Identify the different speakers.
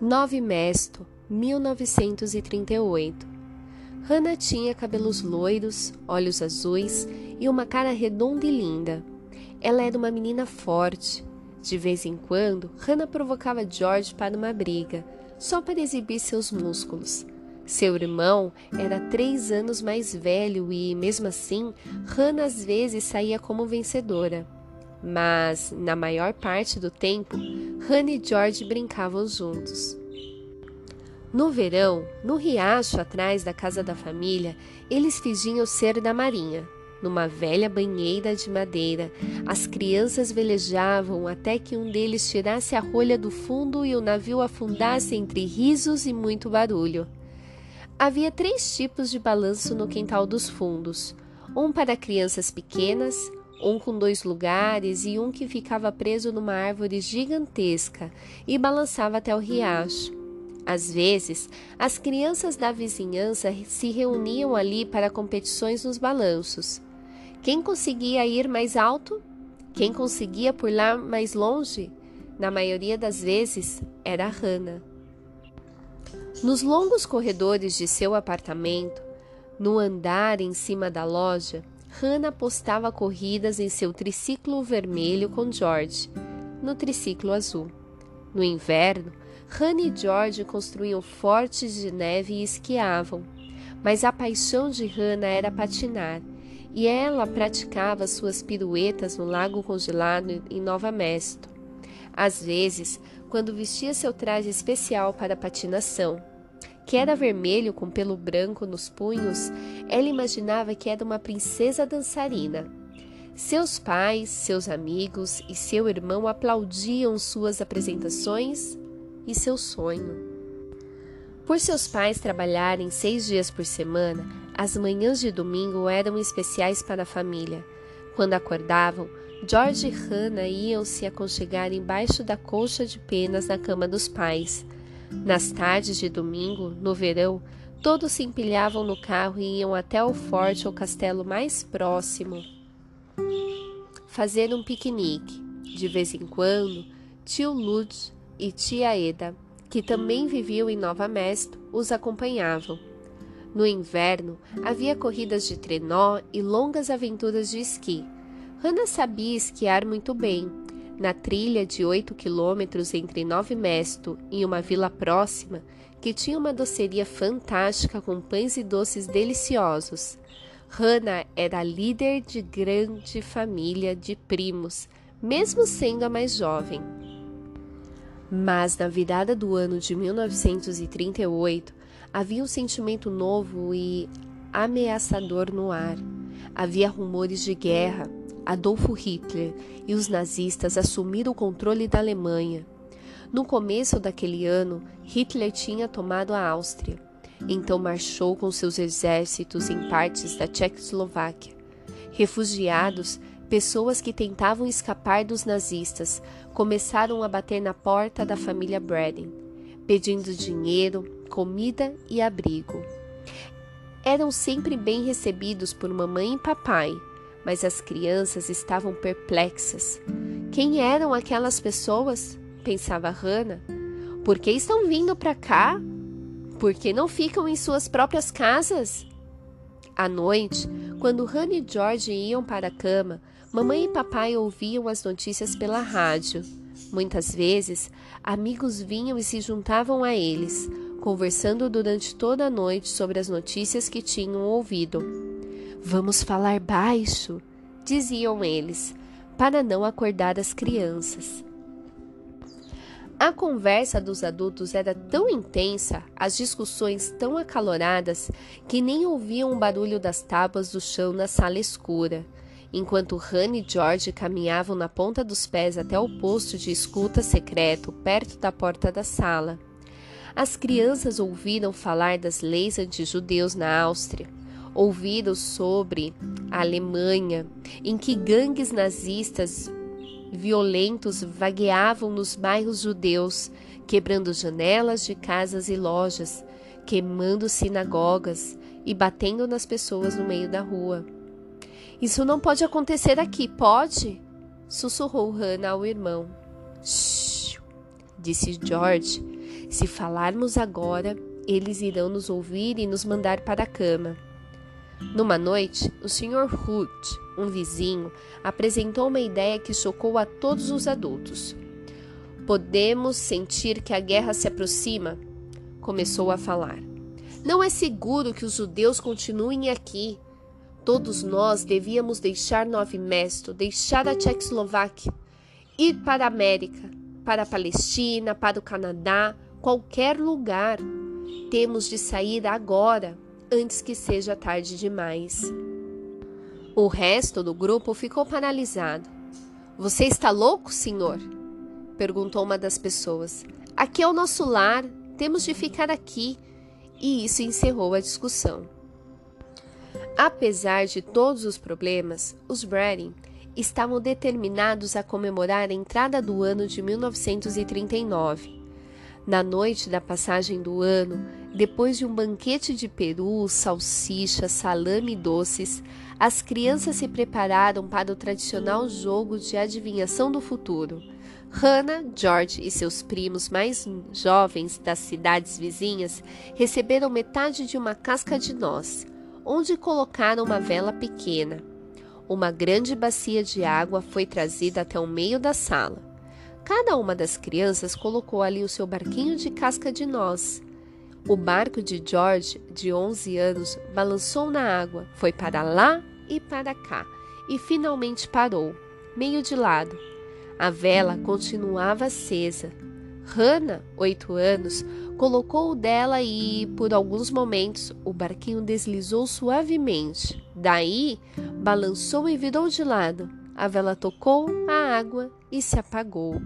Speaker 1: 9 Mesto, 1938. Hannah tinha cabelos loiros, olhos azuis e uma cara redonda e linda. Ela era uma menina forte. De vez em quando, Hannah provocava George para uma briga, só para exibir seus músculos. Seu irmão era três anos mais velho e, mesmo assim, Hannah às vezes saía como vencedora. Mas, na maior parte do tempo, Hannah e George brincavam juntos. No verão, no riacho atrás da casa da família, eles fingiam ser da marinha. Numa velha banheira de madeira, as crianças velejavam até que um deles tirasse a rolha do fundo e o navio afundasse entre risos e muito barulho. Havia três tipos de balanço no quintal dos fundos: um para crianças pequenas, um com dois lugares e um que ficava preso numa árvore gigantesca e balançava até o riacho. Às vezes, as crianças da vizinhança se reuniam ali para competições nos balanços. Quem conseguia ir mais alto? Quem conseguia pular mais longe? Na maioria das vezes, era Hannah. Nos longos corredores de seu apartamento, no andar em cima da loja, Hannah apostava corridas em seu triciclo vermelho com George, no triciclo azul. No inverno, Hannah e George construíam fortes de neve e esquiavam. Mas a paixão de Hannah era patinar, e ela praticava suas piruetas no lago congelado em Nova Mesto. Às vezes, quando vestia seu traje especial para patinação, que era vermelho com pelo branco nos punhos, ela imaginava que era uma princesa dançarina. Seus pais, seus amigos e seu irmão aplaudiam suas apresentações e seu sonho. Por seus pais trabalharem seis dias por semana, as manhãs de domingo eram especiais para a família. Quando acordavam, George e Hannah iam se aconchegar embaixo da colcha de penas na cama dos pais. Nas tardes de domingo, no verão, todos se empilhavam no carro e iam até o forte ou castelo mais próximo fazer um piquenique. De vez em quando, tio Lutz e tia Eda, que também viviam em Nova Mesto, os acompanhavam. No inverno, havia corridas de trenó e longas aventuras de esqui. Hannah sabia esquiar muito bem na trilha de oito quilômetros entre Nove Mesto e uma vila próxima, que tinha uma doceria fantástica com pães e doces deliciosos. Hannah era líder de grande família de primos, mesmo sendo a mais jovem. Mas na virada do ano de 1938, havia um sentimento novo e ameaçador no ar. Havia rumores de guerra, Adolfo Hitler e os nazistas assumiram o controle da Alemanha. No começo daquele ano, Hitler tinha tomado a Áustria. Então marchou com seus exércitos em partes da Tchecoslováquia. Refugiados, pessoas que tentavam escapar dos nazistas, começaram a bater na porta da família Braden, pedindo dinheiro, comida e abrigo. Eram sempre bem recebidos por mamãe e papai, mas as crianças estavam perplexas. Quem eram aquelas pessoas? pensava Hannah. Por que estão vindo para cá? Por que não ficam em suas próprias casas? À noite, quando Hannah e George iam para a cama, mamãe e papai ouviam as notícias pela rádio. Muitas vezes, amigos vinham e se juntavam a eles, conversando durante toda a noite sobre as notícias que tinham ouvido. Vamos falar baixo, diziam eles, para não acordar as crianças. A conversa dos adultos era tão intensa, as discussões tão acaloradas, que nem ouviam o barulho das tábuas do chão na sala escura. Enquanto Han e George caminhavam na ponta dos pés até o posto de escuta secreto perto da porta da sala. As crianças ouviram falar das leis anti-judeus na Áustria ouviram sobre a Alemanha, em que gangues nazistas violentos vagueavam nos bairros judeus, quebrando janelas de casas e lojas, queimando sinagogas e batendo nas pessoas no meio da rua. Isso não pode acontecer aqui, pode? sussurrou Hannah ao irmão. Shhh, disse George, Se falarmos agora, eles irão nos ouvir e nos mandar para a cama. Numa noite, o Sr. Hood, um vizinho, apresentou uma ideia que chocou a todos os adultos. Podemos sentir que a guerra se aproxima, começou a falar. Não é seguro que os judeus continuem aqui. Todos nós devíamos deixar Nove Mesto, deixar a Tchecoslováquia, ir para a América, para a Palestina, para o Canadá, qualquer lugar. Temos de sair agora antes que seja tarde demais. O resto do grupo ficou paralisado. Você está louco, senhor? perguntou uma das pessoas. Aqui é o nosso lar, temos de ficar aqui. E isso encerrou a discussão. Apesar de todos os problemas, os Brading estavam determinados a comemorar a entrada do ano de 1939. Na noite da passagem do ano, depois de um banquete de peru, salsicha, salame e doces, as crianças se prepararam para o tradicional jogo de adivinhação do futuro. Hannah, George e seus primos mais jovens das cidades vizinhas receberam metade de uma casca de noz, onde colocaram uma vela pequena. Uma grande bacia de água foi trazida até o meio da sala. Cada uma das crianças colocou ali o seu barquinho de casca de noz. O barco de George, de 11 anos, balançou na água, foi para lá e para cá e finalmente parou, meio de lado. A vela continuava acesa. Hannah, oito anos, colocou o dela e, por alguns momentos, o barquinho deslizou suavemente. Daí, balançou e virou de lado. A vela tocou a água e se apagou.